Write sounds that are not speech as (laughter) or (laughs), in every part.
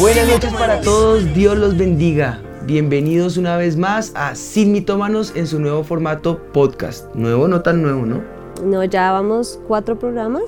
Buenas noches para todos, Dios los bendiga. Bienvenidos una vez más a Sin Mitómanos en su nuevo formato podcast. Nuevo, no tan nuevo, ¿no? No, ya vamos cuatro programas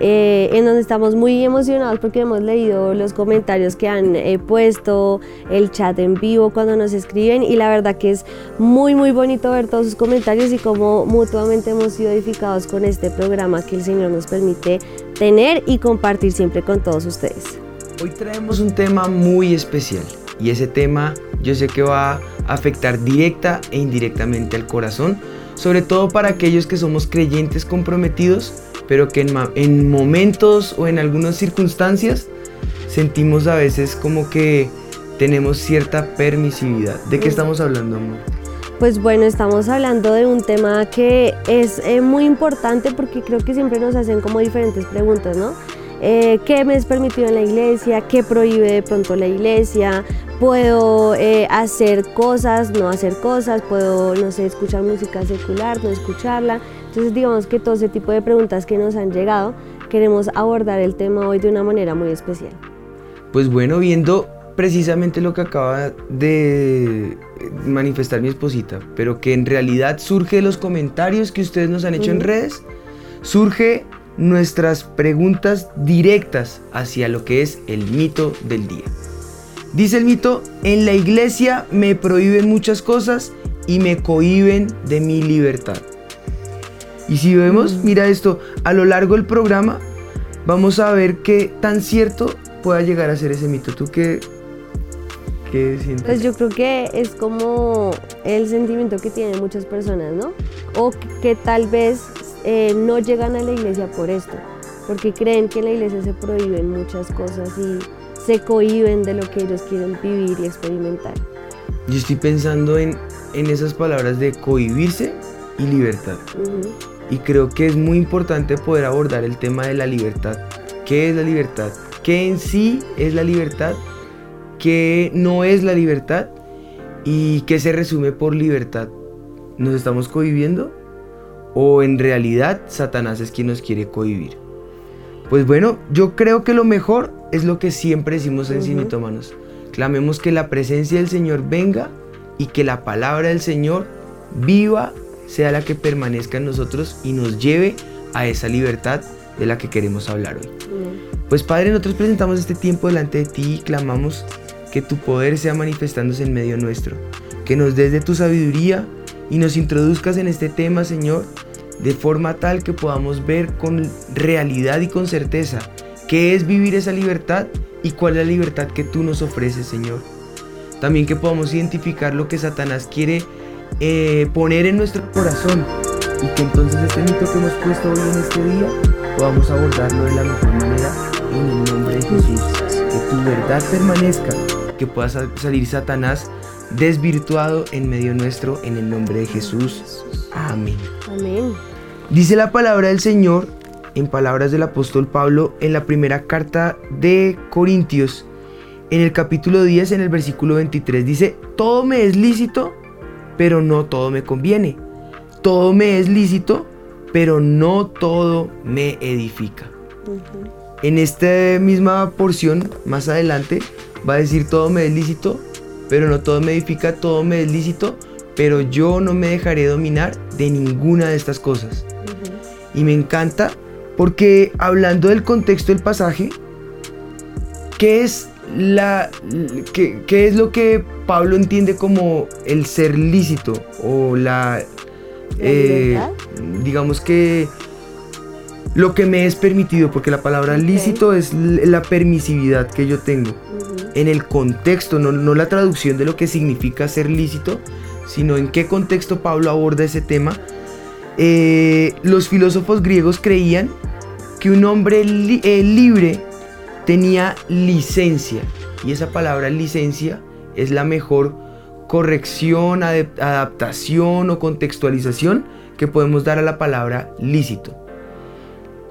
eh, en donde estamos muy emocionados porque hemos leído los comentarios que han eh, puesto, el chat en vivo cuando nos escriben y la verdad que es muy muy bonito ver todos sus comentarios y cómo mutuamente hemos sido edificados con este programa que el Señor nos permite tener y compartir siempre con todos ustedes. Hoy traemos un tema muy especial y ese tema yo sé que va a afectar directa e indirectamente al corazón, sobre todo para aquellos que somos creyentes comprometidos pero que en, momentos o en algunas circunstancias sentimos a veces como que tenemos cierta permisividad. ¿De qué estamos hablando, amor? Pues bueno, estamos hablando de un tema que es eh, muy importante porque creo que siempre nos hacen como diferentes preguntas, ¿no? Eh, ¿Qué me es permitido en la iglesia? ¿Qué prohíbe de pronto la iglesia? ¿Puedo eh, hacer cosas, no hacer cosas? ¿Puedo, no sé, escuchar música secular, no escucharla? Entonces digamos que todo ese tipo de preguntas que nos han llegado, queremos abordar el tema hoy de una manera muy especial. Pues bueno, viendo precisamente lo que acaba de manifestar mi esposita, pero que en realidad surge de los comentarios que ustedes nos han hecho en redes, surge nuestras preguntas directas hacia lo que es el mito del día. Dice el mito, en la iglesia me prohíben muchas cosas y me cohiben de mi libertad. Y si vemos, mira esto, a lo largo del programa vamos a ver qué tan cierto pueda llegar a ser ese mito. ¿Tú qué, qué sientes? Pues yo creo que es como el sentimiento que tienen muchas personas, ¿no? O que, tal vez eh, no llegan a la iglesia por esto, porque creen que en la iglesia se prohíben muchas cosas y se cohiben de lo que ellos quieren vivir y experimentar. Yo estoy pensando en, en esas palabras de cohibirse y libertad. Y creo que es muy importante poder abordar el tema de la libertad. ¿Qué es la libertad? ¿Qué en sí es la libertad? ¿Qué no es la libertad? ¿Y qué se resume por libertad? ¿Nos estamos cohibiendo? ¿O en realidad Satanás es quien nos quiere cohibir? Pues bueno, yo creo que lo mejor es lo que siempre decimos en uh Clamemos que la presencia del Señor venga y que la palabra del Señor viva sea la que permanezca en nosotros y nos lleve a esa libertad de la que queremos hablar hoy. Pues Padre, nosotros presentamos este tiempo delante de ti y clamamos que tu poder sea manifestándose en medio nuestro, que nos des de tu sabiduría y nos introduzcas en este tema, Señor, de forma tal que podamos ver con realidad y con certeza qué es vivir esa libertad y cuál es la libertad que tú nos ofreces, Señor. También que podamos identificar lo que Satanás quiere eh, poner en nuestro corazón y que entonces este mito que hemos puesto hoy en este día podamos abordarlo de la mejor manera en el nombre de Jesús. Que tu verdad permanezca, que pueda salir Satanás desvirtuado en medio nuestro en el nombre de Jesús. Amén. Amén. Dice la palabra del Señor en palabras del apóstol Pablo en la primera carta de Corintios, en el capítulo 10, en el versículo 23, dice, todo me es lícito, pero no todo me conviene. Todo me es lícito, pero no todo me edifica. En esta misma porción, más adelante, va a decir todo me es lícito, pero no todo me edifica, todo me es lícito, pero yo no me dejaré dominar de ninguna de estas cosas. Y me encanta porque hablando del contexto del pasaje, ¿qué es la, ¿qué, es lo que Pablo entiende como el ser lícito o la, eh, digamos que lo que me es permitido, porque la palabra lícito es la permisividad que yo tengo. En el contexto, no, la traducción de lo que significa ser lícito, sino en qué contexto Pablo aborda ese tema. Eh, los filósofos griegos creían que un hombre eh, libre tenía licencia. Y esa palabra licencia es la mejor corrección, adaptación o contextualización que podemos dar a la palabra lícito.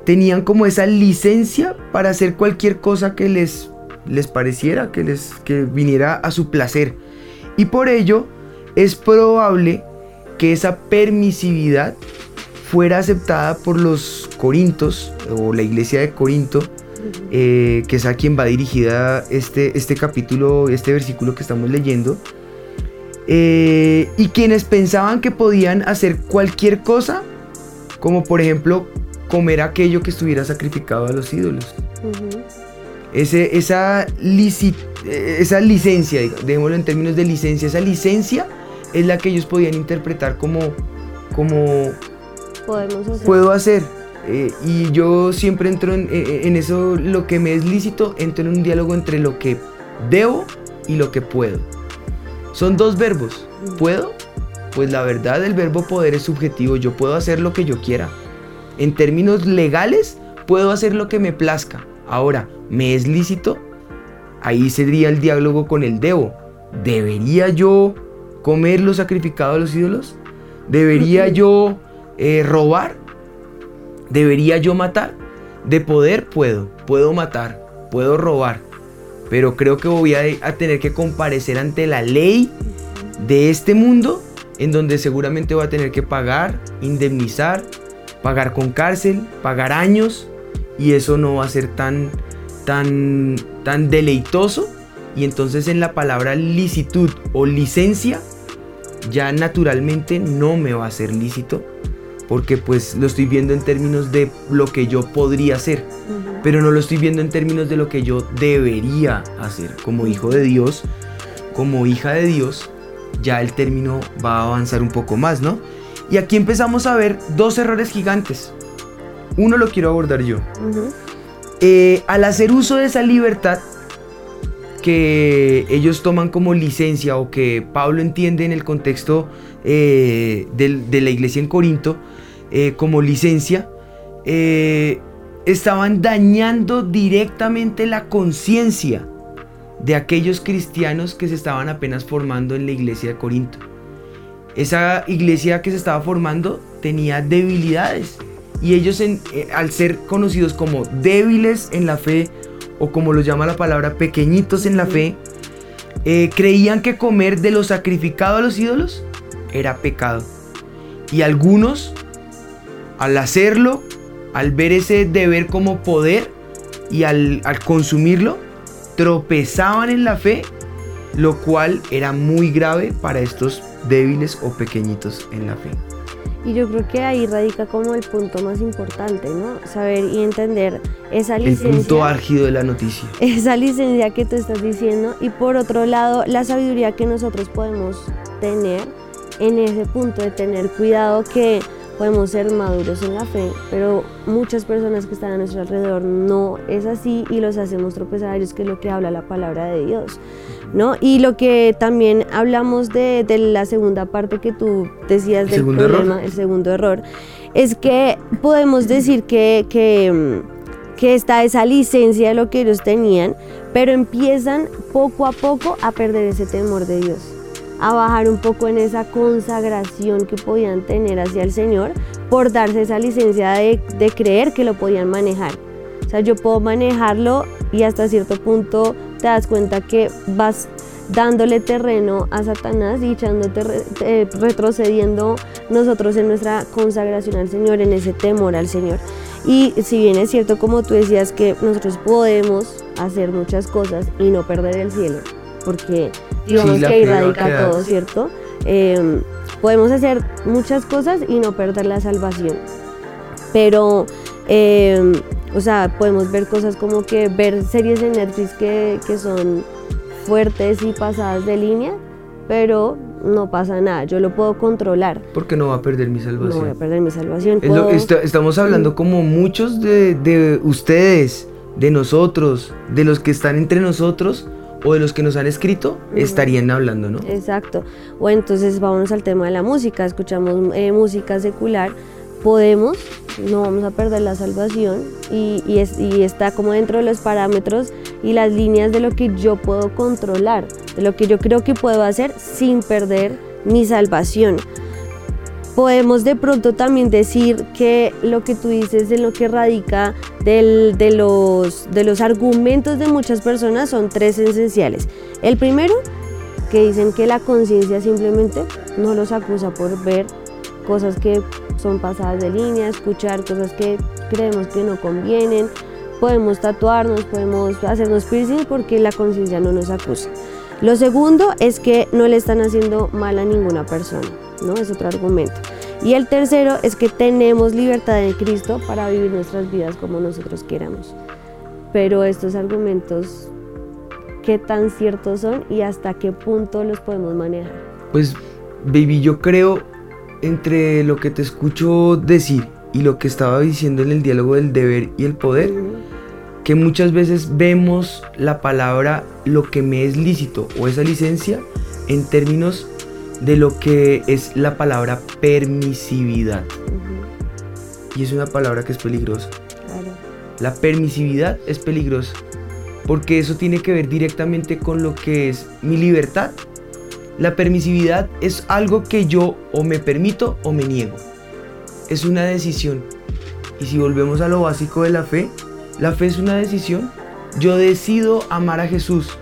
Tenían como esa licencia para hacer cualquier cosa que les les pareciera, que les que viniera a su placer. Y por ello es probable que esa permisividad fuera aceptada por los corintos o la iglesia de Corinto, eh, que es a quien va dirigida este, este capítulo, este versículo que estamos leyendo, eh, y quienes pensaban que podían hacer cualquier cosa, como por ejemplo comer aquello que estuviera sacrificado a los ídolos. Ese, esa, eh, esa licencia, démoslo en términos de licencia, esa licencia es la que ellos podían interpretar como, como puedo hacer. Eh, y yo siempre entro en, eh, en, eso, lo que me es lícito, entro en un diálogo entre lo que debo y lo que puedo. Son dos verbos. ¿Puedo? Pues la verdad el verbo poder es subjetivo. Yo puedo hacer lo que yo quiera. En términos legales, puedo hacer lo que me plazca. Ahora, ¿me es lícito? Ahí sería el diálogo con el debo. ¿Debería yo comer lo sacrificado a los ídolos? ¿Debería yo eh, robar? ¿Debería yo matar? De poder puedo, puedo matar, puedo robar, pero creo que voy a, tener que comparecer ante la ley de este mundo en donde seguramente voy a tener que pagar, indemnizar, pagar con cárcel, pagar años y eso no va a ser tan tan tan deleitoso y entonces en la palabra licitud o licencia ya naturalmente no me va a ser lícito porque pues lo estoy viendo en términos de lo que yo podría hacer, pero no lo estoy viendo en términos de lo que yo debería hacer. Como hijo de Dios, como hija de Dios, ya el término va a avanzar un poco más, ¿no? Y aquí empezamos a ver dos errores gigantes. Uno lo quiero abordar yo. Eh, al hacer uso de esa libertad, que ellos toman como licencia o que Pablo entiende en el contexto eh, de, la iglesia en Corinto eh, como licencia, eh, estaban dañando directamente la conciencia de aquellos cristianos que se estaban apenas formando en la iglesia de Corinto. Esa iglesia que se estaba formando tenía debilidades y ellos al ser conocidos como débiles en la fe, o como lo llama la palabra, pequeñitos en la fe, eh, creían que comer de lo sacrificado a los ídolos era pecado. Y algunos, al hacerlo, al ver ese deber como poder y al, al consumirlo, tropezaban en la fe, lo cual era muy grave para estos débiles o pequeñitos en la fe. Y yo creo que ahí radica como el punto más importante, ¿no? Saber y entender esa licencia. El punto álgido de la noticia. Esa licencia que tú estás diciendo. Y por otro lado, la sabiduría que nosotros podemos tener en ese punto de tener cuidado que podemos ser maduros en la fe, pero muchas personas que están a nuestro alrededor no es así y los hacemos tropezar a ellos, que es lo que habla la palabra de Dios. ¿no? Y lo que también hablamos de, la segunda parte que tú decías del problema, el segundo error, es que podemos decir que, que, que está esa licencia de lo que ellos tenían, pero empiezan poco a poco a perder ese temor de Dios a bajar un poco en esa consagración que podían tener hacia el Señor por darse esa licencia de, de creer que lo podían manejar. O sea, yo puedo manejarlo y hasta cierto punto te das cuenta que vas dándole terreno a Satanás y echándote, retrocediendo nosotros en nuestra consagración al Señor, en ese temor al Señor. Y si bien es cierto, como tú decías, que nosotros podemos hacer muchas cosas y no perder el cielo, porque digamos que ahí radica todo, ¿cierto? Em, podemos hacer muchas cosas y no perder la salvación. Pero em, o sea, podemos ver cosas como que ver series de Netflix que, que son fuertes y pasadas de línea, pero no pasa nada, yo lo puedo controlar. Porque no va a perder mi salvación. No voy a perder mi salvación. estamos hablando mm. como muchos de, de, ustedes, de nosotros, de los que están entre nosotros o de los que nos han escrito, estarían hablando, ¿no? Exacto. O entonces vamos al tema de la música, escuchamos eh, música secular podemos, no vamos a perder la salvación y, está como dentro de los parámetros y las líneas de lo que yo puedo controlar, de lo que yo creo que puedo hacer sin perder mi salvación. Podemos de pronto también decir que lo que tú dices en lo que radica de, los, de los argumentos de muchas personas son tres esenciales. El primero, que dicen que la conciencia simplemente no los acusa por ver cosas que son pasadas de línea, escuchar cosas que creemos que no convienen, podemos tatuarnos, podemos hacernos piercing porque la conciencia no nos acusa. Lo segundo es que no le están haciendo mal a ninguna persona, ¿no? Es otro argumento. Y el tercero es que tenemos libertad en Cristo para vivir nuestras vidas como nosotros queramos. Pero estos argumentos, ¿qué tan ciertos son y hasta qué punto los podemos manejar? Pues, baby, yo creo entre lo que te escucho decir y lo que estaba diciendo en el diálogo del deber y el poder, que muchas veces vemos la palabra lo que me es lícito o esa licencia en términos de lo que es la palabra permisividad. Y es una palabra que es peligrosa. claro. La permisividad es peligrosa porque eso tiene que ver directamente con lo que es mi libertad. La permisividad es algo que yo o me permito o me niego. Es una decisión. Y si volvemos a lo básico de la fe, la fe es una decisión. Yo decido amar a Jesús.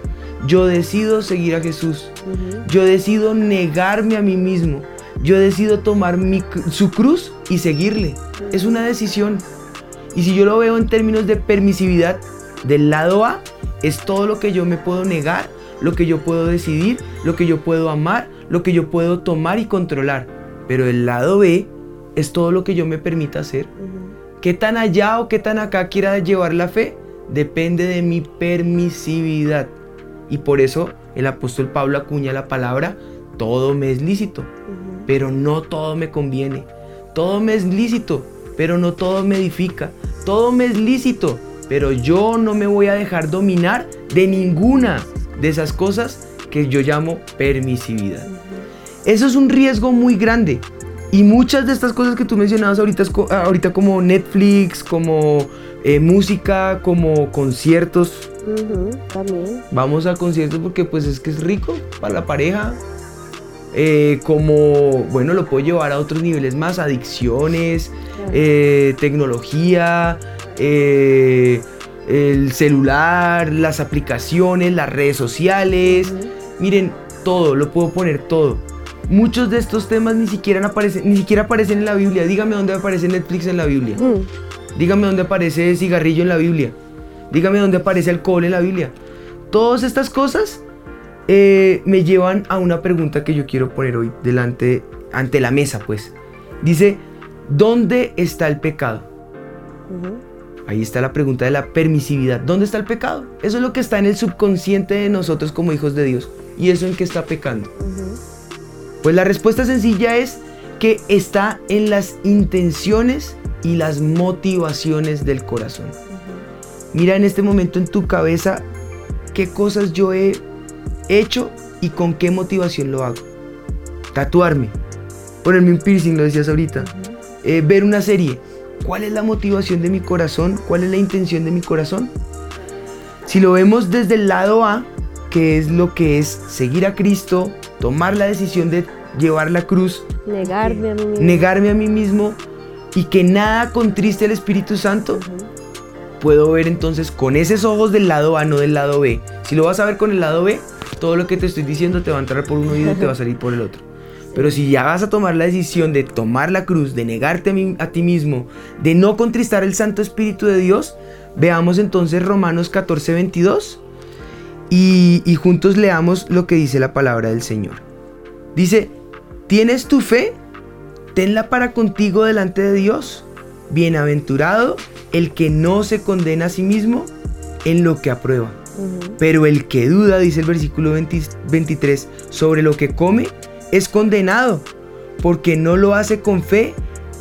Yo decido seguir a Jesús. Yo decido negarme a mí mismo. Yo decido tomar mi su cruz y seguirle. Es una decisión. Y si yo lo veo en términos de permisividad, del lado A es todo lo que yo me puedo negar, lo que yo puedo decidir, lo que yo puedo amar, lo que yo puedo tomar y controlar. Pero el lado B es todo lo que yo me permita hacer. ujú. ¿Qué tan allá o qué tan acá quiera llevar la fe? Depende de mi permisividad. Y por eso el apóstol Pablo acuña la palabra, todo me es lícito, pero no todo me conviene. Todo me es lícito, pero no todo me edifica. Todo me es lícito, pero yo no me voy a dejar dominar de ninguna de esas cosas que yo llamo permisividad. Eso es un riesgo muy grande. Y muchas de estas cosas que tú mencionabas ahorita, ahorita como Netflix, como eh, música, como conciertos. También. Vamos a conciertos porque pues es que es rico para la pareja. Eh, como, bueno, lo puedo llevar a otros niveles más, adicciones, eh, tecnología, eh, el celular, las aplicaciones, las redes sociales. Miren, todo, lo puedo poner todo. Muchos de estos temas ni siquiera aparecen, ni siquiera aparecen en la Biblia. Dígame dónde aparece Netflix en la Biblia. Mm, Dígame dónde aparece cigarrillo en la Biblia. Dígame dónde aparece alcohol en la Biblia. Todas estas cosas eh, me llevan a una pregunta que yo quiero poner hoy delante, ante la mesa, pues. Dice, ¿dónde está el pecado? Ahí está la pregunta de la permisividad. ¿Dónde está el pecado? Eso es lo que está en el subconsciente de nosotros como hijos de Dios. ¿Y eso en qué está pecando? Pues la respuesta sencilla es que está en las intenciones y las motivaciones del corazón. Mira en este momento en tu cabeza qué cosas yo he hecho y con qué motivación lo hago. Tatuarme, ponerme un piercing, lo decías ahorita, Eh, ver una serie. ¿Cuál es la motivación de mi corazón? ¿Cuál es la intención de mi corazón? Si lo vemos desde el lado A, que es lo que es seguir a Cristo, tomar la decisión de llevar la cruz, Negarme a mí mismo. negarme a mí mismo y que nada contriste al Espíritu Santo, puedo ver entonces con esos ojos del lado A, no del lado B. Si lo vas a ver con el lado B, todo lo que te estoy diciendo te va a entrar por un oído y te va a salir por el otro. Pero si ya vas a tomar la decisión de tomar la cruz, de negarte a, ti mismo, de no contristar el Santo Espíritu de Dios, veamos entonces Romanos 14, 22 y, y juntos leamos lo que dice la palabra del Señor. Dice, ¿tienes tu fe? Tenla para contigo delante de Dios. Bienaventurado el que no se condena a sí mismo en lo que aprueba. Pero el que duda, dice el versículo 20 23, sobre lo que come, es condenado, porque no lo hace con fe,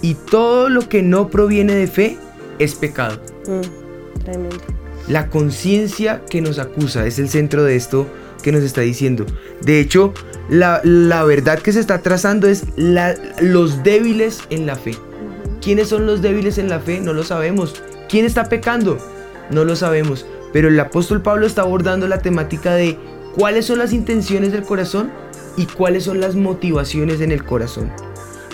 y todo lo que no proviene de fe es pecado. Mm, Tremendo. La conciencia que nos acusa es el centro de esto que nos está diciendo. De hecho, la, la verdad que se está trazando es la- los débiles en la fe. ¿Quiénes son los débiles en la fe? No lo sabemos. ¿Quién está pecando? No lo sabemos. Pero el apóstol Pablo está abordando la temática de cuáles son las intenciones del corazón y cuáles son las motivaciones en el corazón.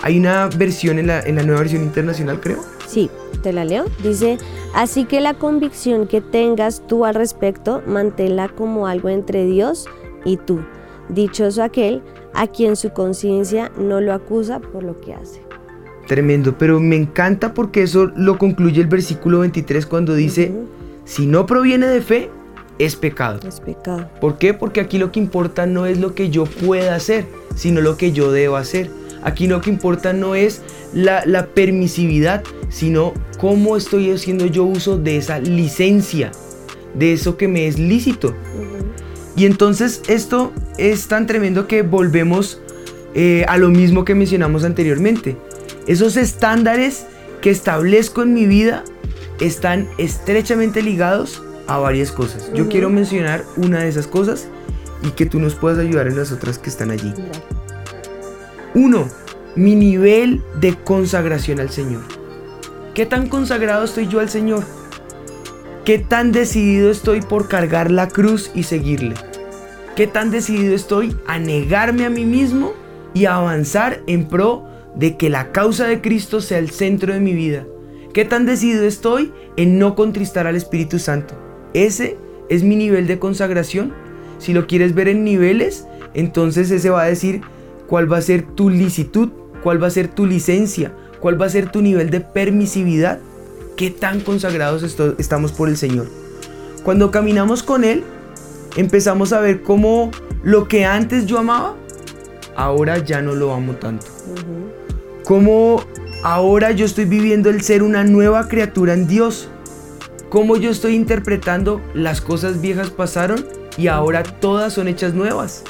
Hay una versión en la, en la nueva versión internacional, creo. Sí, te la leo. Dice, así que la convicción que tengas tú al respecto, manténla como algo entre Dios y tú. Dichoso aquel a quien su conciencia no lo acusa por lo que hace. Tremendo, pero me encanta porque eso lo concluye el versículo 23 cuando dice, si no proviene de fe, es pecado. Es pecado. ¿Por qué? Porque aquí lo que importa no es lo que yo pueda hacer, sino lo que yo debo hacer. Aquí lo que importa no es la, la permisividad, sino cómo estoy haciendo yo uso de esa licencia, de eso que me es lícito. Y entonces esto es tan tremendo que volvemos eh, a lo mismo que mencionamos anteriormente. Esos estándares que establezco en mi vida están estrechamente ligados a varias cosas. Yo quiero mencionar una de esas cosas y que tú nos puedas ayudar en las otras que están allí. Mira. Uno, mi nivel de consagración al Señor. ¿Qué tan consagrado estoy yo al Señor? ¿Qué tan decidido estoy por cargar la cruz y seguirle? ¿Qué tan decidido estoy a negarme a mí mismo y a avanzar en pro de que la causa de Cristo sea el centro de mi vida? ¿Qué tan decidido estoy en no contristar al Espíritu Santo? Ese es mi nivel de consagración. Si lo quieres ver en niveles, entonces ese va a decir cuál va a ser tu licitud, cuál va a ser tu licencia, cuál va a ser tu nivel de permisividad, qué tan consagrados estamos por el Señor. Cuando caminamos con Él, empezamos a ver cómo lo que antes yo amaba, ahora ya no lo amo tanto. Cómo ahora yo estoy viviendo el ser una nueva criatura en Dios. Cómo yo estoy interpretando las cosas viejas pasaron y ahora todas son hechas nuevas.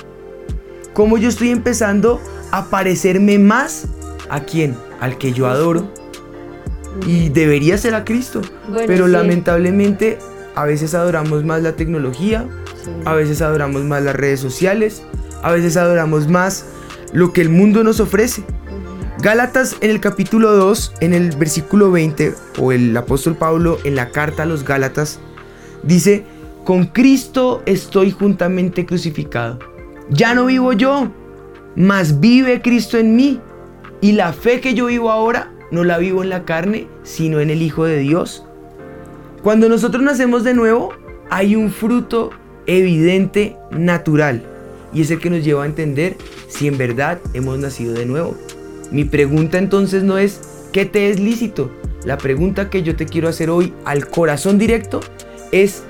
Cómo yo estoy empezando a parecerme más a quién, al que yo adoro. Y debería ser a Cristo. Bueno, Pero sí. lamentablemente a veces adoramos más la tecnología, Sí. a veces adoramos más las redes sociales, a veces adoramos más lo que el mundo nos ofrece. Gálatas en el capítulo 2, en el versículo 20, o el apóstol Pablo en la carta a los Gálatas, dice, con Cristo estoy juntamente crucificado. Ya no vivo yo, mas vive Cristo en mí. Y la fe que yo vivo ahora, no la vivo en la carne, sino en el Hijo de Dios. Cuando nosotros nacemos de nuevo, hay un fruto evidente, natural, y es el que nos lleva a entender si en verdad hemos nacido de nuevo. Mi pregunta entonces no es ¿qué te es lícito? La pregunta que yo te quiero hacer hoy al corazón directo es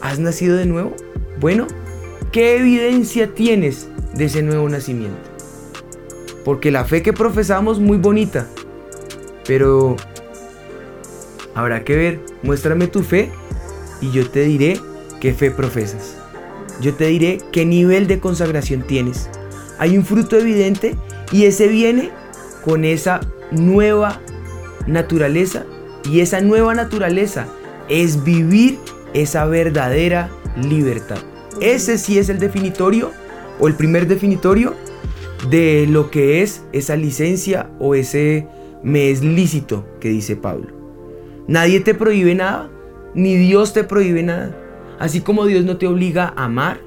¿has nacido de nuevo? Bueno, ¿qué evidencia tienes de ese nuevo nacimiento? Porque la fe que profesamos muy bonita, pero habrá que ver, muéstrame tu fe y yo te diré qué fe profesas. Yo te diré qué nivel de consagración tienes. Hay un fruto evidente y ese viene con esa nueva naturaleza y esa nueva naturaleza es vivir esa verdadera libertad. Ese sí es el definitorio o el primer definitorio de lo que es esa licencia o ese me es lícito que dice Pablo. Nadie te prohíbe nada, ni Dios te prohíbe nada. Así como Dios no te obliga a amar,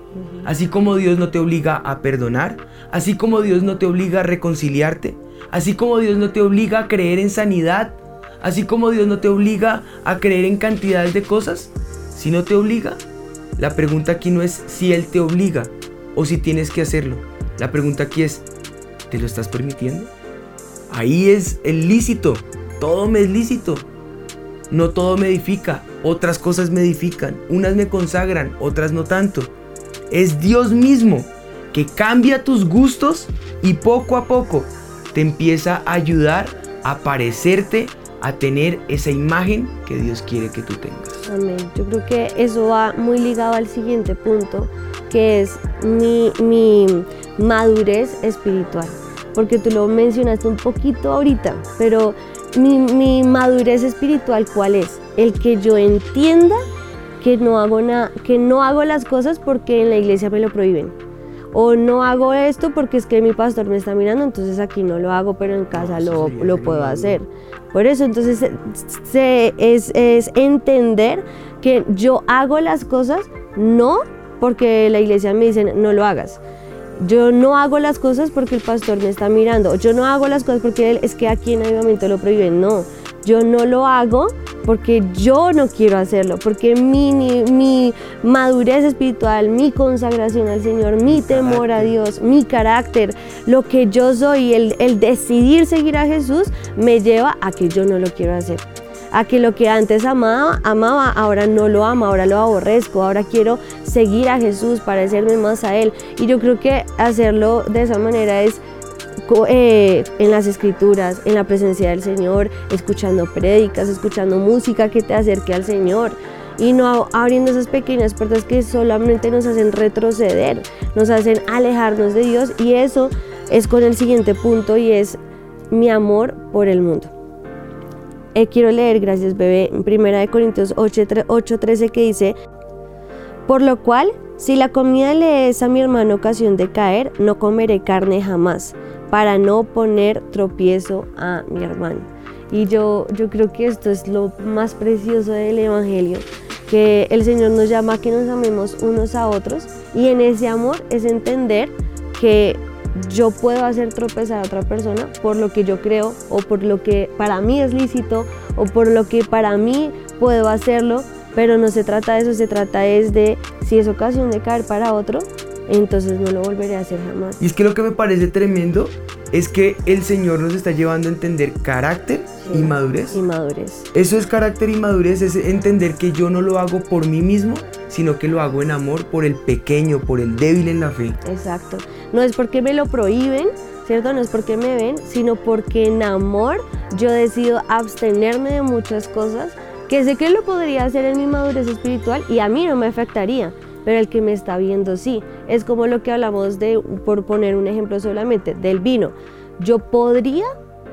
así como Dios no te obliga a perdonar, así como Dios no te obliga a reconciliarte, así como Dios no te obliga a creer en sanidad, así como Dios no te obliga a creer en cantidades de cosas, si no te obliga, la pregunta aquí no es si Él te obliga o si tienes que hacerlo. La pregunta aquí es, ¿te lo estás permitiendo? Ahí es el lícito, todo me es lícito. No todo me edifica, otras cosas me edifican, unas me consagran, otras no tanto. Es Dios mismo que cambia tus gustos y poco a poco te empieza a ayudar a parecerte, a tener esa imagen que Dios quiere que tú tengas. Amén. Yo creo que eso va muy ligado al siguiente punto, que es mi, mi madurez espiritual. Porque tú lo mencionaste un poquito ahorita, pero mi, mi madurez espiritual, ¿cuál es? El que yo entienda que no hago nada, que no hago las cosas porque en la iglesia me lo prohíben. O no hago esto porque es que mi pastor me está mirando, entonces aquí no lo hago, pero en casa lo, lo puedo hacer. Por eso, entonces se- se- es, es entender que yo hago las cosas no porque la iglesia me dice no lo hagas. Yo no hago las cosas porque el pastor me está mirando. Yo no hago las cosas porque él es que aquí en Avivamiento lo prohíben. No, yo no lo hago porque yo no quiero hacerlo, porque mi, mi madurez espiritual, mi consagración al Señor, mi temor a Dios, mi carácter, lo que yo soy, el, el decidir seguir a Jesús, me lleva a que yo no lo quiero hacer a que lo que antes amaba, amaba, ahora no lo amo, ahora lo aborrezco, ahora quiero seguir a Jesús, parecerme más a Él. Y yo creo que hacerlo de esa manera es eh, en las escrituras, en la presencia del Señor, escuchando prédicas, escuchando música que te acerque al Señor y no abriendo esas pequeñas puertas que solamente nos hacen retroceder, nos hacen alejarnos de Dios y eso es con el siguiente punto y es mi amor por el mundo. Eh, quiero leer, gracias bebé, en 1 Corintios 8:13 que dice, por lo cual, si la comida le es a mi hermano ocasión de caer, no comeré carne jamás para no poner tropiezo a mi hermano. Y yo, yo creo que esto es lo más precioso del Evangelio, que el Señor nos llama a que nos amemos unos a otros y en ese amor es entender que yo puedo hacer tropezar a otra persona por lo que yo creo o por lo que para mí es lícito o por lo que para mí puedo hacerlo, pero no se trata de eso, se trata es de si es ocasión de caer para otro, entonces no lo volveré a hacer jamás. Y es que lo que me parece tremendo es que el Señor nos está llevando a entender carácter y madurez. Y madurez. Eso es carácter y madurez, es entender que yo no lo hago por mí mismo, sino que lo hago en amor por el pequeño, por el débil en la fe. Exacto. No es porque me lo prohíben, ¿cierto? No es porque me ven, sino porque en amor yo decido abstenerme de muchas cosas que sé que lo podría hacer en mi madurez espiritual y a mí no me afectaría pero el que me está viendo sí. Es como lo que hablamos de, por poner un ejemplo solamente, del vino. Yo podría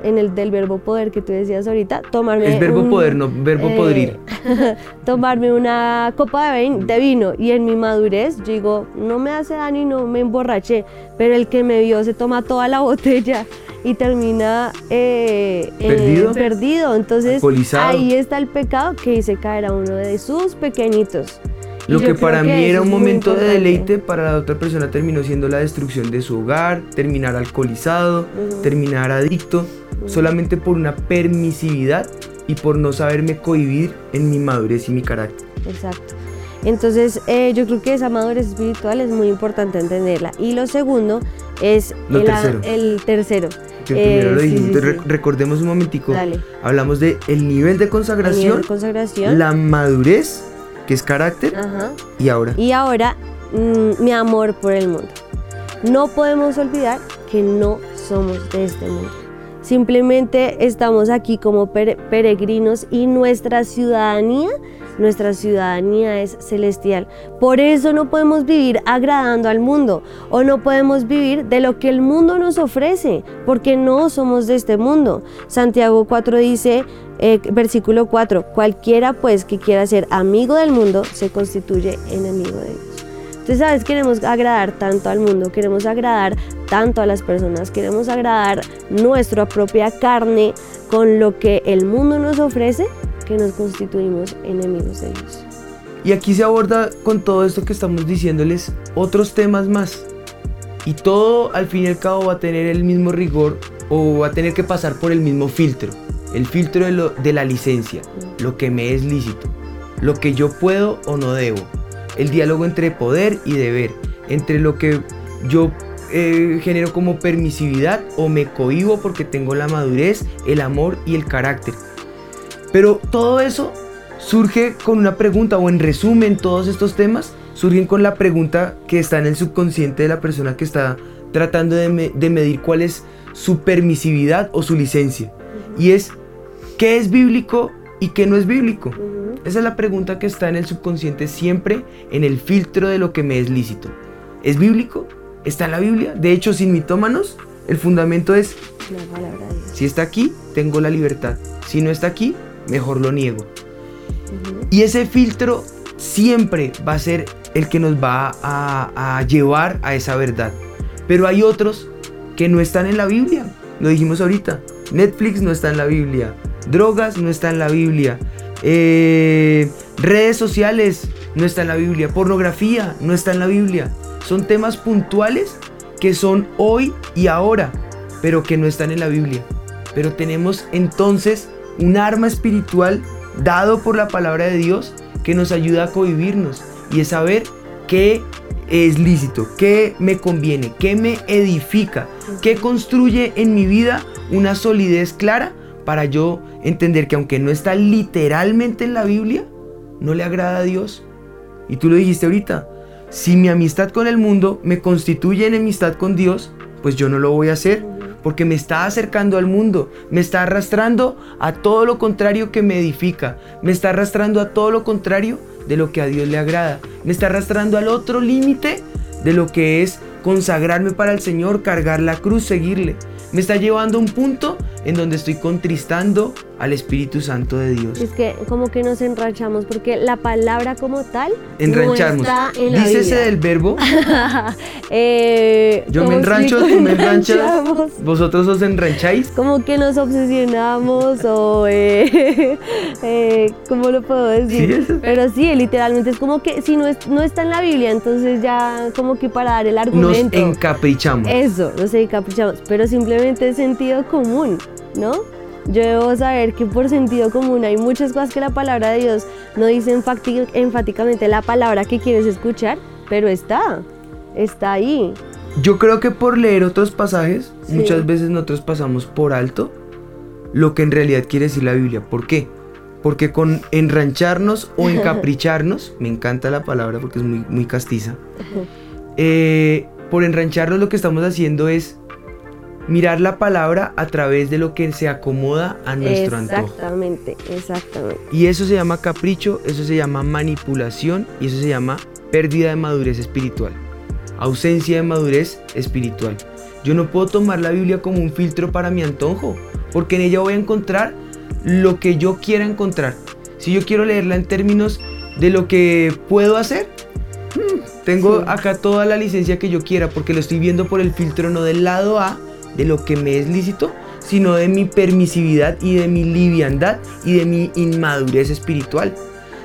en el del verbo poder que tú decías ahorita, tomarme. Es verbo poder, no verbo eh, podrir. (laughs) tomarme una copa de, vino y en mi madurez yo digo, no me hace daño y no me emborraché, pero el que me vio se toma toda la (laughs) botella y termina eh, ¿Perdido? perdido. Entonces ahí está el pecado que hice caer a uno de sus pequeñitos. Lo que para mí era un momento de deleite, para la otra persona terminó siendo la destrucción de su hogar, terminar alcoholizado, terminar adicto, solamente por una permisividad y por no saberme cohibir en mi madurez y mi carácter. Exacto. Entonces, eh, yo creo que esa madurez espiritual es muy importante entenderla. Y lo segundo es el tercero. El tercero. Eh, recordemos un momentico. Hablamos de el nivel de consagración, consagración, la madurez que es carácter, y ahora. Y ahora, mm, mi amor por el mundo. No podemos olvidar que no somos de este mundo. Simplemente estamos aquí como peregrinos y nuestra ciudadanía, nuestra ciudadanía es celestial. Por eso no podemos vivir agradando al mundo o no podemos vivir de lo que el mundo nos ofrece, porque no somos de este mundo. Santiago 4 dice, eh, versículo 4, cualquiera pues que quiera ser amigo del mundo se constituye enemigo de Dios. Entonces, ¿sabes? Queremos agradar tanto al mundo, queremos agradar tanto a las personas, queremos agradar nuestra propia carne con lo que el mundo nos ofrece, que nos constituimos enemigos de Dios. Y aquí se aborda con todo esto que estamos diciéndoles otros temas más. Y todo al fin y al cabo va a tener el mismo rigor o va a tener que pasar por el mismo filtro. El filtro de, la licencia, lo que me es lícito, lo que yo puedo o no debo el diálogo entre poder y deber, entre lo que yo eh, genero como permisividad o me cohibo porque tengo la madurez, el amor y el carácter. Pero todo eso surge con una pregunta, o en resumen, todos estos temas surgen con la pregunta que está en el subconsciente de la persona que está tratando de, medir cuál es su permisividad o su licencia. Y es, ¿qué es bíblico y qué no es bíblico? Esa es la pregunta que está en el subconsciente siempre en el filtro de lo que me es lícito. ¿Es bíblico? ¿Está en la Biblia? De hecho, sin mitómanos, el fundamento es, si está aquí, tengo la libertad. Si no está aquí, mejor lo niego. Y ese filtro siempre va a ser el que nos va a, a llevar a esa verdad. Pero hay otros que no están en la Biblia. Lo dijimos ahorita. Netflix no está en la Biblia. Drogas no está en la Biblia. Eh, redes sociales no está en la Biblia. Pornografía no está en la Biblia. Son temas puntuales que son hoy y ahora, pero que no están en la Biblia. Pero tenemos entonces un arma espiritual dado por la palabra de Dios que nos ayuda a convivirnos y es saber qué es lícito, qué me conviene, qué me edifica, qué construye en mi vida una solidez clara para yo entender que aunque no está literalmente en la Biblia, no le agrada a Dios. Y tú lo dijiste ahorita, si mi amistad con el mundo me constituye enemistad con Dios, pues yo no lo voy a hacer, porque me está acercando al mundo, me está arrastrando a todo lo contrario que me edifica, me está arrastrando a todo lo contrario de lo que a Dios le agrada, me está arrastrando al otro límite de lo que es consagrarme para el Señor, cargar la cruz, seguirle. Me está llevando a un punto en donde estoy contristando al Espíritu Santo de Dios. Es que como que nos enranchamos porque la palabra como tal enrancharnos. no está en la Dícese Biblia. del verbo, (laughs) Eh, yo me ¿cómo enrancho, tú me enranchas, vosotros os enrancháis. Como que nos obsesionamos o eh, (laughs) eh, ¿cómo lo puedo decir? Sí. Pero sí, literalmente es como que si no, es- no está en la Biblia, entonces ya como que para dar el Nos argumento. encaprichamos. Eso, no sé, caprichamos, pero simplemente es sentido común, ¿no? Yo debo saber que por sentido común hay muchas cosas que la palabra de Dios no dice enfáti- enfáticamente la palabra que quieres escuchar, pero está, está ahí. Yo creo que por leer otros pasajes, Sí. muchas veces nosotros pasamos por alto lo que en realidad quiere decir la Biblia. ¿Por qué? Porque con enrancharnos o (laughs) encapricharnos, me encanta la palabra porque es muy, muy castiza, eh, por enrancharnos lo que estamos haciendo es mirar la palabra a través de lo que se acomoda a nuestro antojo. Exactamente, exactamente. Y eso se llama capricho, eso se llama manipulación y eso se llama pérdida de madurez espiritual. Ausencia de madurez espiritual. Yo no puedo tomar la Biblia como un filtro para mi antojo, porque en ella voy a encontrar lo que yo quiera encontrar. Si yo quiero leerla en términos de lo que puedo hacer, mm, tengo Sí. acá toda la licencia que yo quiera, porque lo estoy viendo por el filtro no del lado A, de lo que me es lícito, sino de mi permisividad y de mi liviandad y de mi inmadurez espiritual.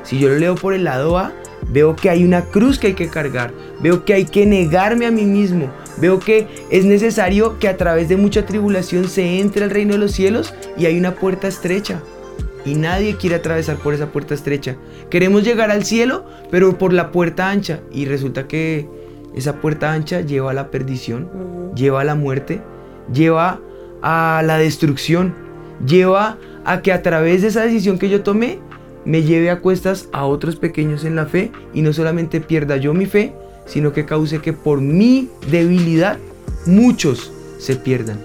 Si yo lo leo por el lado A, veo que hay una cruz que hay que cargar, veo que hay que negarme a mí mismo, veo que es necesario que a través de mucha tribulación se entre al reino de los cielos y hay una puerta estrecha. Y nadie quiere atravesar por esa puerta estrecha. Queremos llegar al cielo, pero por la puerta ancha. Y resulta que esa puerta ancha lleva a la perdición, lleva a la muerte, lleva a la destrucción, lleva a que a través de esa decisión que yo tomé, me lleve a cuestas a otros pequeños en la fe y no solamente pierda yo mi fe, sino que cause que por mi debilidad muchos se pierdan.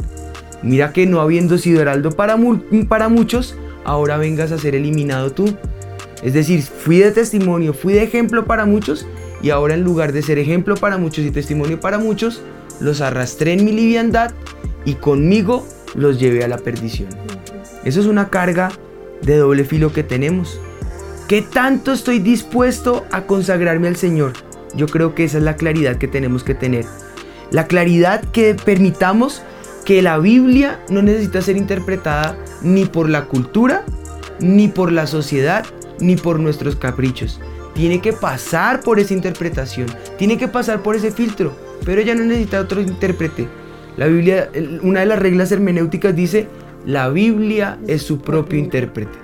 Mira que no habiendo sido heraldo para, mu- para muchos, ahora vengas a ser eliminado tú. Es decir, fui de testimonio, fui de ejemplo para muchos y ahora en lugar de ser ejemplo para muchos y testimonio para muchos, los arrastré en mi liviandad y conmigo los llevé a la perdición. Eso es una carga de doble filo que tenemos. ¿Qué tanto estoy dispuesto a consagrarme al Señor? Yo creo que esa es la claridad que tenemos que tener. La claridad que permitamos que la Biblia no necesita ser interpretada ni por la cultura, ni por la sociedad, ni por nuestros caprichos. Tiene que pasar por esa interpretación, tiene que pasar por ese filtro, pero ella no necesita otro intérprete. La Biblia, una de las reglas hermenéuticas dice, la Biblia es su propio intérprete.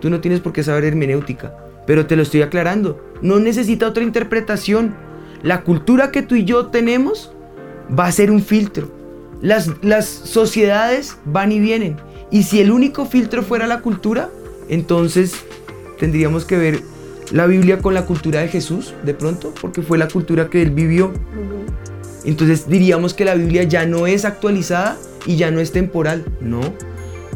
Tú no tienes por qué saber hermenéutica, pero te lo estoy aclarando. No necesita otra interpretación. La cultura que tú y yo tenemos va a ser un filtro. Las, las sociedades van y vienen. Y si el único filtro fuera la cultura, entonces tendríamos que ver la Biblia con la cultura de Jesús, de pronto, porque fue la cultura que él vivió. Entonces diríamos que la Biblia ya no es actualizada y ya no es temporal. No,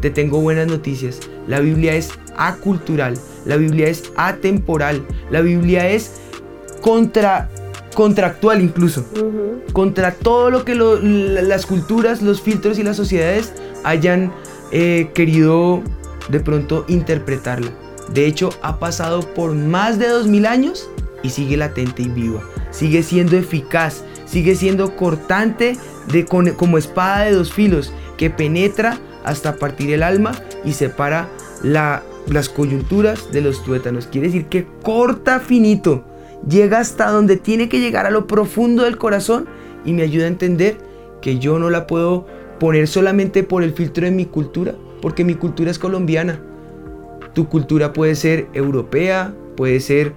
te tengo buenas noticias. La Biblia es acultural, la Biblia es atemporal, la Biblia es contra, contractual incluso. Contra todo lo que lo- las culturas, los filtros y las sociedades hayan eh, querido de pronto interpretarla. De hecho, ha pasado por más de 2000 años y sigue latente y viva. Sigue siendo eficaz, sigue siendo cortante de, como espada de dos filos que penetra hasta partir el alma y separa la- las coyunturas de los tuétanos. Quiere decir que corta finito, llega hasta donde tiene que llegar a lo profundo del corazón y me ayuda a entender que yo no la puedo poner solamente por el filtro de mi cultura, porque mi cultura es colombiana. Tu cultura puede ser europea, puede ser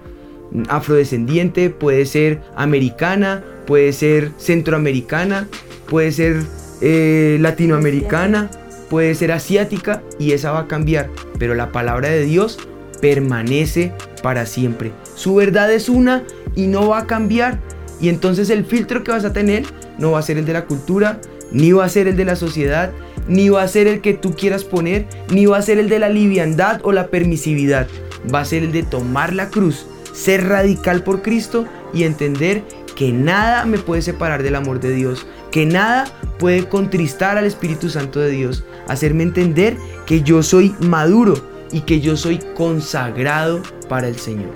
afrodescendiente, puede ser americana, puede ser centroamericana, puede ser eh, latinoamericana, puede ser asiática y esa va a cambiar. Pero la palabra de Dios permanece para siempre. Su verdad es una y no va a cambiar. Y entonces el filtro que vas a tener no va a ser el de la cultura, ni va a ser el de la sociedad, ni va a ser el que tú quieras poner, ni va a ser el de la liviandad o la permisividad. Va a ser el de tomar la cruz, ser radical por Cristo y entender que nada me puede separar del amor de Dios, que nada puede contristar al Espíritu Santo de Dios, hacerme entender que yo soy maduro y que yo soy consagrado para el Señor.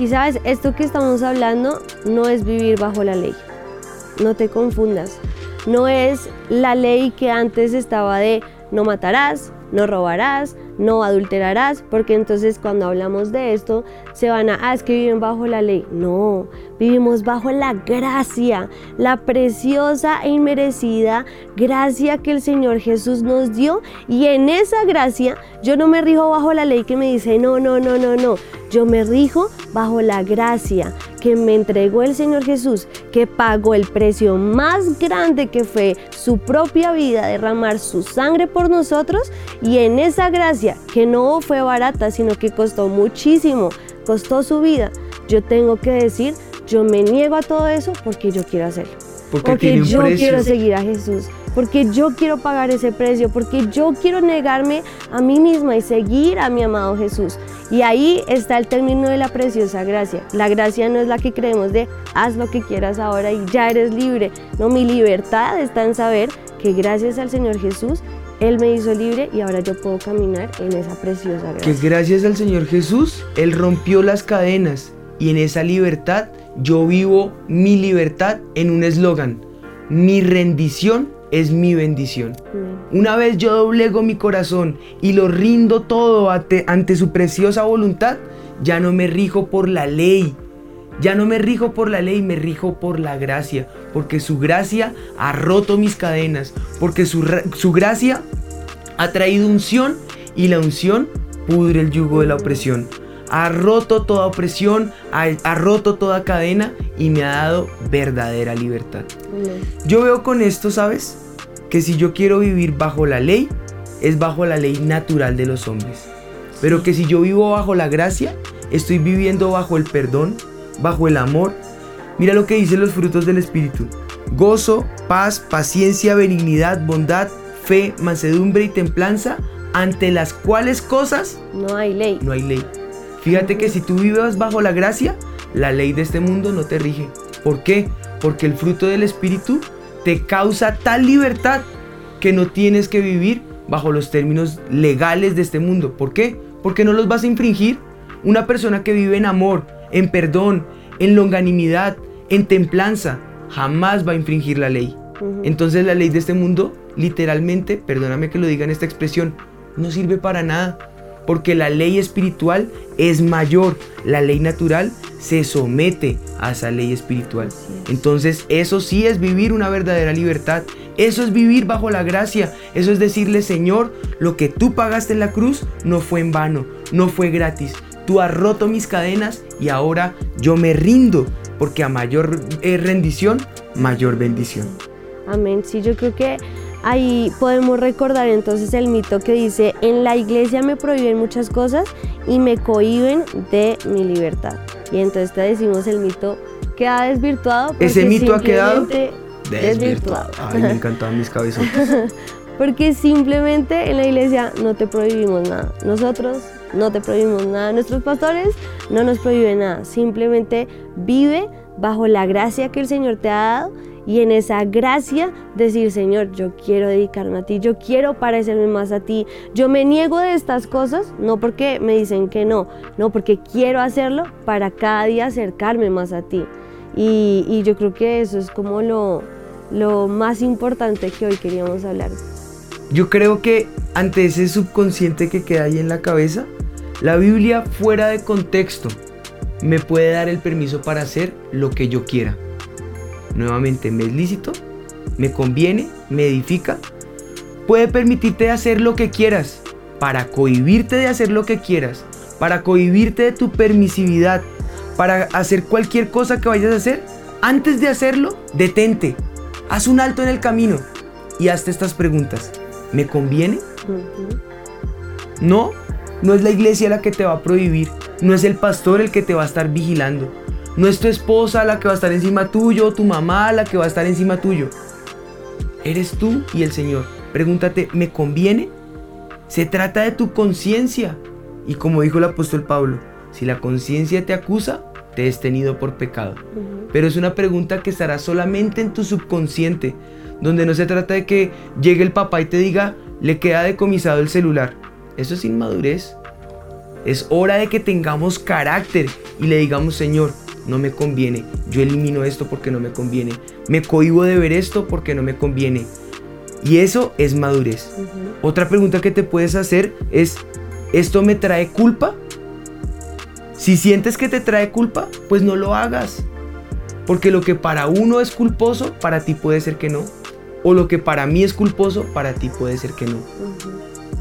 Y sabes, esto que estamos hablando no es vivir bajo la ley. No te confundas. No es la ley que antes estaba de no matarás, no robarás, no adulterarás, porque entonces cuando hablamos de esto se van a, ah, es que viven bajo la ley. No, vivimos bajo la gracia, la preciosa e inmerecida gracia que el Señor Jesús nos dio. Y en esa gracia yo no me rijo bajo la ley que me dice, no, no, no, no, no. Yo me rijo bajo la gracia que me entregó el Señor Jesús, que pagó el precio más grande que fue su propia vida, derramar su sangre por nosotros. Y en esa gracia, que no fue barata, sino que costó muchísimo, costó su vida, yo tengo que decir, yo me niego a todo eso porque yo quiero hacerlo. Porque, yo quiero seguir a Jesús porque yo quiero pagar ese precio, porque yo quiero negarme a mí misma y seguir a mi amado Jesús. Y ahí está el término de la preciosa gracia. La gracia no es la que creemos de haz lo que quieras ahora y ya eres libre. No, mi libertad está en saber que gracias al Señor Jesús él me hizo libre y ahora yo puedo caminar en esa preciosa gracia. Que gracias al Señor Jesús, Él rompió las cadenas y en esa libertad yo vivo mi libertad en un eslogan. Mi rendición es mi bendición. Una vez yo doblego mi corazón y lo rindo todo ante, ante, su preciosa voluntad, ya no me rijo por la ley. Ya no me rijo por la ley, me rijo por la gracia. Porque su gracia ha roto mis cadenas. Porque su, su gracia ha traído unción y la unción pudre el yugo de la opresión ha roto toda opresión, ha, roto toda cadena y me ha dado verdadera libertad. Yo veo con esto, ¿sabes? Que si yo quiero vivir bajo la ley, es bajo la ley natural de los hombres. Pero que si yo vivo bajo la gracia, estoy viviendo bajo el perdón, bajo el amor. Mira lo que dicen los frutos del Espíritu. Gozo, paz, paciencia, benignidad, bondad, fe, mansedumbre y templanza, ante las cuales cosas no hay ley. No hay ley. Fíjate que si tú vives bajo la gracia, la ley de este mundo no te rige. ¿Por qué? Porque el fruto del Espíritu te causa tal libertad que no tienes que vivir bajo los términos legales de este mundo. ¿Por qué? Porque no los vas a infringir. Una persona que vive en amor, en perdón, en longanimidad, en templanza, jamás va a infringir la ley. Entonces la ley de este mundo, literalmente, perdóname que lo diga en esta expresión, no sirve para nada porque la ley espiritual es mayor, la ley natural se somete a esa ley espiritual. Entonces eso sí es vivir una verdadera libertad, eso es vivir bajo la gracia, eso es decirle Señor, lo que tú pagaste en la cruz no fue en vano, no fue gratis, tú has roto mis cadenas y ahora yo me rindo, porque a mayor eh, rendición, mayor bendición. Amén, sí, yo creo que Ahí podemos recordar entonces el mito que dice, en la iglesia me prohíben muchas cosas y me cohiben de mi libertad. Y entonces te decimos el mito que ha desvirtuado. Ese mito ha quedado desvirtuado. Ay, me (laughs) encantaban mis cabezones. porque simplemente en la iglesia no te prohibimos nada. Nosotros no te prohibimos nada. Nuestros pastores no nos prohíben nada. Simplemente vive bajo la gracia que el Señor te ha dado y en esa gracia decir, Señor, yo quiero dedicarme a ti, yo quiero parecerme más a ti, yo me niego de estas cosas, no porque me dicen que no, no, porque quiero hacerlo para cada día acercarme más a ti. Y, yo creo que eso es como lo, lo más importante que hoy queríamos hablar. Yo creo que ante ese subconsciente que queda ahí en la cabeza, la Biblia fuera de contexto me puede dar el permiso para hacer lo que yo quiera. Nuevamente, me es lícito, me conviene, me edifica, puede permitirte hacer lo que quieras, para cohibirte de hacer lo que quieras, para cohibirte de tu permisividad, para hacer cualquier cosa que vayas a hacer, antes de hacerlo, detente, haz un alto en el camino y hazte estas preguntas. ¿Me conviene? No, no es la iglesia la que te va a prohibir, no es el pastor el que te va a estar vigilando, no es tu esposa la que va a estar encima tuyo, tu mamá la que va a estar encima tuyo. Eres tú y el Señor. Pregúntate, ¿me conviene? Se trata de tu conciencia. Y como dijo el apóstol Pablo, si la conciencia te acusa, te es tenido por pecado. Pero es una pregunta que estará solamente en tu subconsciente, donde no se trata de que llegue el papá y te diga, le queda decomisado el celular. Eso es inmadurez. Es hora de que tengamos carácter y le digamos, Señor, no me conviene. Yo elimino esto porque no me conviene. Me cohibo de ver esto porque no me conviene. Y eso es madurez. Otra pregunta que te puedes hacer es, ¿esto me trae culpa? Si sientes que te trae culpa, pues no lo hagas. Porque lo que para uno es culposo, para ti puede ser que no. O lo que para mí es culposo, para ti puede ser que no.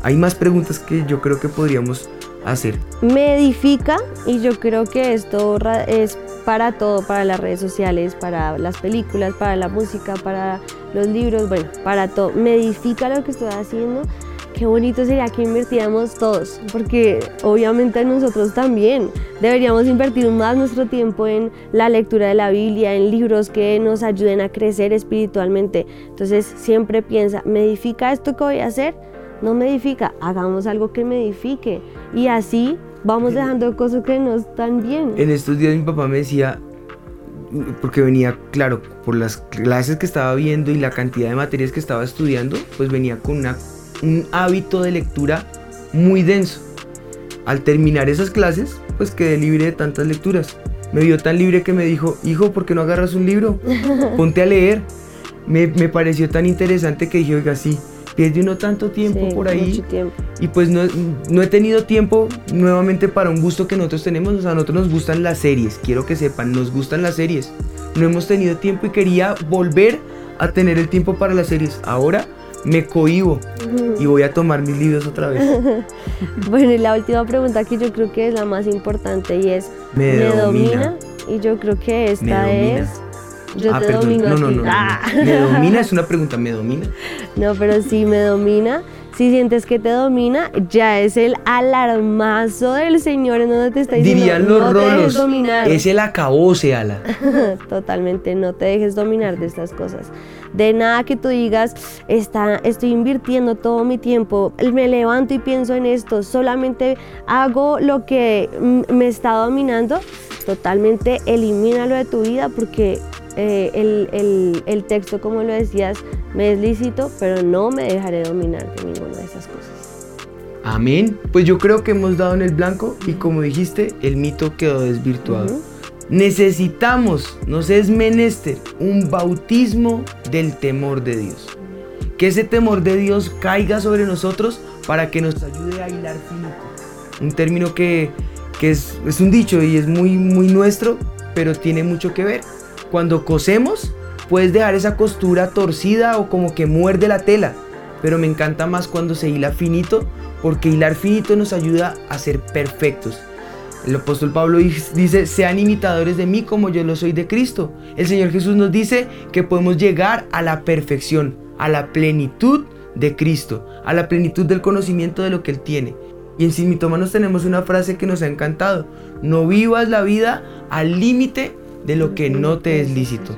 Hay más preguntas que yo creo que podríamos hacer. Me edifica y yo creo que esto es para todo, para las redes sociales, para las películas, para la música, para los libros, bueno, para todo. Me edifica lo que estoy haciendo. Qué bonito sería que invirtiéramos todos, porque obviamente nosotros también deberíamos invertir más nuestro tiempo en la lectura de la Biblia, en libros que nos ayuden a crecer espiritualmente. Entonces siempre piensa, ¿me edifica esto que voy a hacer? No me edifica, hagamos algo que me edifique. Y así vamos dejando cosas que no están bien. En estos días mi papá me decía, porque venía, claro, por las clases que estaba viendo y la cantidad de materias que estaba estudiando, pues venía con una, un hábito de lectura muy denso. Al terminar esas clases, pues quedé libre de tantas lecturas. Me vio tan libre que me dijo, hijo, ¿por qué no agarras un libro? (laughs) Ponte a leer. Me, me pareció tan interesante que dije, oiga, sí, pierde uno tanto tiempo por ahí. Y pues no, no, he tenido tiempo nuevamente para un gusto que nosotros tenemos. O sea, a nosotros nos gustan las series. Quiero que sepan, nos gustan las series. No hemos tenido tiempo y quería volver a tener el tiempo para las series. Ahora me cohibo y voy a tomar mis libros otra vez. (laughs) bueno, y la última pregunta que yo creo que es la más importante y es, ¿me, domina? Y yo creo que esta es yo ah, te perdón. domino no, no, no, Ah. no. ¿Me domina? Es una (laughs) pregunta, ¿me domina? No, pero si me domina, si sientes que te domina, ya es el alarmazo del Señor en donde te está diciendo Dirían los no te dominar. Es el acabose, ala. (laughs) Totalmente, no te dejes dominar de estas cosas. De nada que tú digas, está, estoy invirtiendo todo mi tiempo, me levanto y pienso en esto, solamente hago lo que mm, me está dominando. Totalmente elimínalo de tu vida porque eh, el, el- el texto, como lo decías, me es lícito, pero no me dejaré dominar de ninguna de esas cosas. Amén. Pues yo creo que hemos dado en el blanco y como dijiste, el mito quedó desvirtuado. Necesitamos, nos es menester, un bautismo del temor de Dios. Que ese temor de Dios caiga sobre nosotros para que nos ayude a hilar finito. Un término que, que es, es un dicho y es muy, muy nuestro, pero tiene mucho que ver. Cuando cosemos, puedes dejar esa costura torcida o como que muerde la tela. Pero me encanta más cuando se hila finito, porque hilar finito nos ayuda a ser perfectos. El apóstol Pablo dice, sean imitadores de mí como yo lo soy de Cristo. El Señor Jesús nos dice que podemos llegar a la perfección, a la plenitud de Cristo, a la plenitud del conocimiento de lo que Él tiene. Y en Sin Mitómanos tenemos una frase que nos ha encantado. No vivas la vida al límite de lo que no te es lícito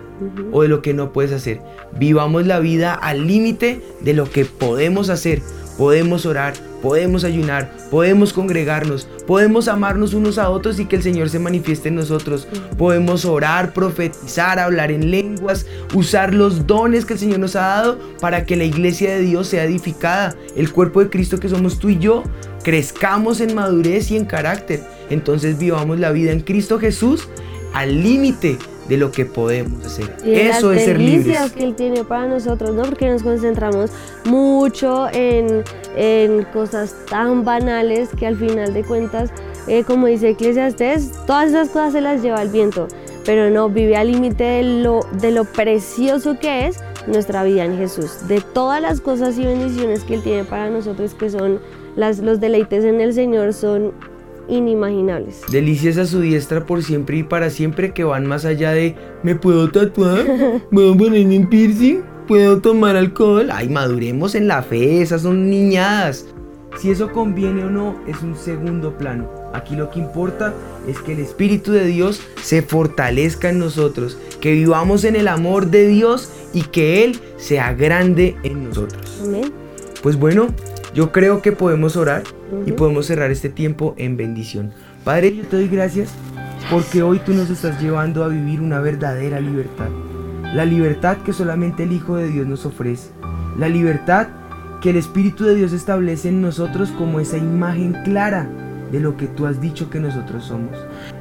o de lo que no puedes hacer. Vivamos la vida al límite de lo que podemos hacer. Podemos orar, podemos ayunar, podemos congregarnos, podemos amarnos unos a otros y que el Señor se manifieste en nosotros. Podemos orar, profetizar, hablar en lenguas, usar los dones que el Señor nos ha dado para que la iglesia de Dios sea edificada. El cuerpo de Cristo que somos tú y yo, crezcamos en madurez y en carácter. Entonces vivamos la vida en Cristo Jesús al límite de lo que podemos hacer. Y Eso las es ser delicias libres. que Él tiene para nosotros, ¿no? Porque nos concentramos mucho en, en cosas tan banales que al final de cuentas, eh, como dice Eclesiastes, todas esas cosas se las lleva el viento. pero no, vive al límite de lo, de lo precioso que es nuestra vida en Jesús, de todas las cosas y bendiciones que Él tiene para nosotros, que son las, los deleites en el Señor, son inimaginables. Delicias a su diestra por siempre y para siempre que van más allá de ¿me puedo tatuar? ¿Puedo ponerme un piercing? ¿Puedo tomar alcohol? Ay, maduremos en la fe, esas son niñadas. Si eso conviene o no es un segundo plano. Aquí lo que importa es que el Espíritu de Dios se fortalezca en nosotros, que vivamos en el amor de Dios y que Él sea grande en nosotros. Amén. Pues bueno, yo creo que podemos orar y podemos cerrar este tiempo en bendición. Padre, yo te doy gracias porque hoy tú nos estás llevando a vivir una verdadera libertad. La libertad que solamente el Hijo de Dios nos ofrece. La libertad que el Espíritu de Dios establece en nosotros como esa imagen clara de lo que tú has dicho que nosotros somos.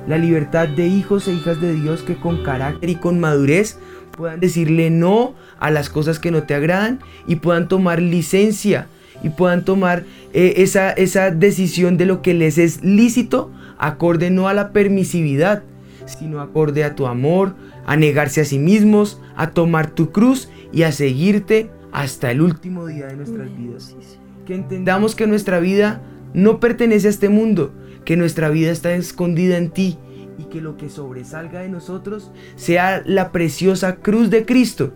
La libertad de hijos e hijas de Dios que con carácter y con madurez puedan decirle no a las cosas que no te agradan y puedan tomar licencia y puedan tomar eh, esa, esa decisión de lo que les es lícito, acorde no a la permisividad, sino acorde a tu amor, a negarse a sí mismos, a tomar tu cruz y a seguirte hasta el último día de nuestras vidas. Que entendamos que nuestra vida no pertenece a este mundo, que nuestra vida está escondida en ti y que lo que sobresalga de nosotros sea la preciosa cruz de Cristo.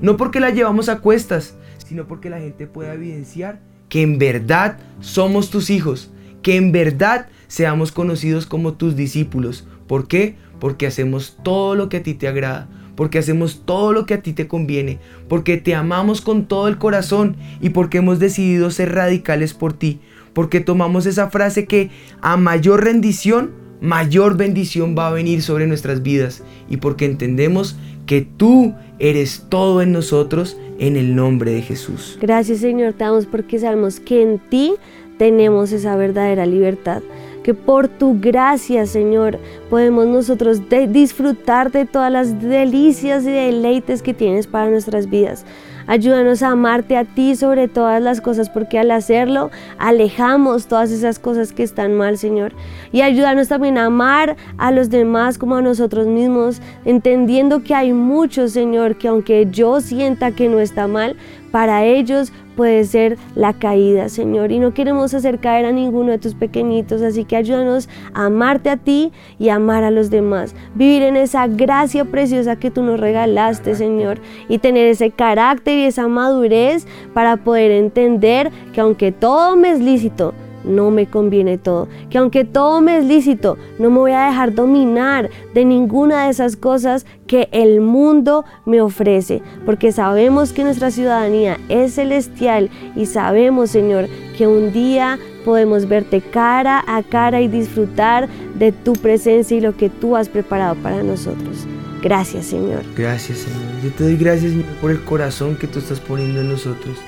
No porque la llevamos a cuestas, sino porque la gente pueda evidenciar que en verdad somos tus hijos, que en verdad seamos conocidos como tus discípulos. ¿Por qué? Porque hacemos todo lo que a ti te agrada, porque hacemos todo lo que a ti te conviene, porque te amamos con todo el corazón y porque hemos decidido ser radicales por ti, porque tomamos esa frase que a mayor rendición, mayor bendición va a venir sobre nuestras vidas y porque entendemos que tú eres todo en nosotros en el nombre de Jesús. Gracias Señor, te damos porque sabemos que en ti tenemos esa verdadera libertad. Que por tu gracia, Señor, podemos nosotros disfrutar de todas las delicias y deleites que tienes para nuestras vidas. Ayúdanos a amarte a ti sobre todas las cosas, porque al hacerlo alejamos todas esas cosas que están mal, Señor. Y ayúdanos también a amar a los demás como a nosotros mismos, entendiendo que hay muchos, Señor, que aunque yo sienta que no está mal, para ellos puede ser la caída, Señor. Y no queremos hacer caer a ninguno de tus pequeñitos, así que ayúdanos a amarte a ti y amar a los demás. Vivir en esa gracia preciosa que tú nos regalaste, Señor. Y tener ese carácter y esa madurez para poder entender que aunque todo me es lícito, no me conviene todo. Que aunque todo me es lícito, no me voy a dejar dominar de ninguna de esas cosas que el mundo me ofrece. Porque sabemos que nuestra ciudadanía es celestial y sabemos, Señor, que un día podemos verte cara a cara y disfrutar de tu presencia y lo que tú has preparado para nosotros. Gracias, Señor. Gracias, Señor. Yo te doy gracias, Señor, por el corazón que tú estás poniendo en nosotros.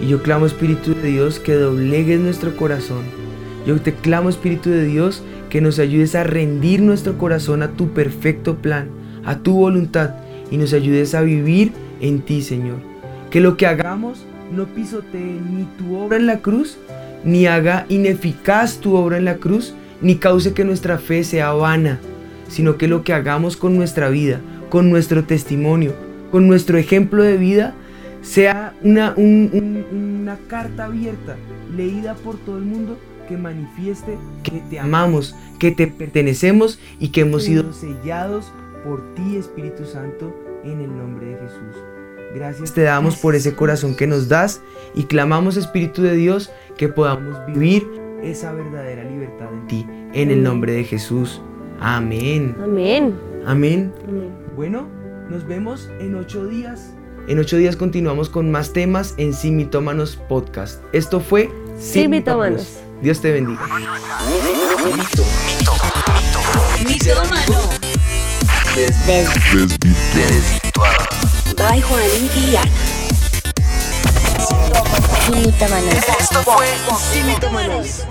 Y yo clamo, Espíritu de Dios, que doblegues nuestro corazón. Yo te clamo, Espíritu de Dios, que nos ayudes a rendir nuestro corazón a tu perfecto plan, a tu voluntad, y nos ayudes a vivir en ti, Señor. Que lo que hagamos no pisotee ni tu obra en la cruz, ni haga ineficaz tu obra en la cruz, ni cause que nuestra fe sea vana, sino que lo que hagamos con nuestra vida, con nuestro testimonio, con nuestro ejemplo de vida, sea una, una carta abierta, leída por todo el mundo, que manifieste que te amamos, que te pertenecemos y que hemos sido sellados por ti, Espíritu Santo, en el nombre de Jesús. Gracias te damos por ese corazón que nos das y clamamos, Espíritu de Dios, que podamos vivir esa verdadera libertad en ti, en el nombre de Jesús. Amén. Amén. Amén. Bueno, nos vemos en ocho días. En ocho días continuamos con más temas en Simitómanos Podcast. Esto fue Simitómanos. Dios te bendiga. Bye, Ana. Esto fue Simitómanos.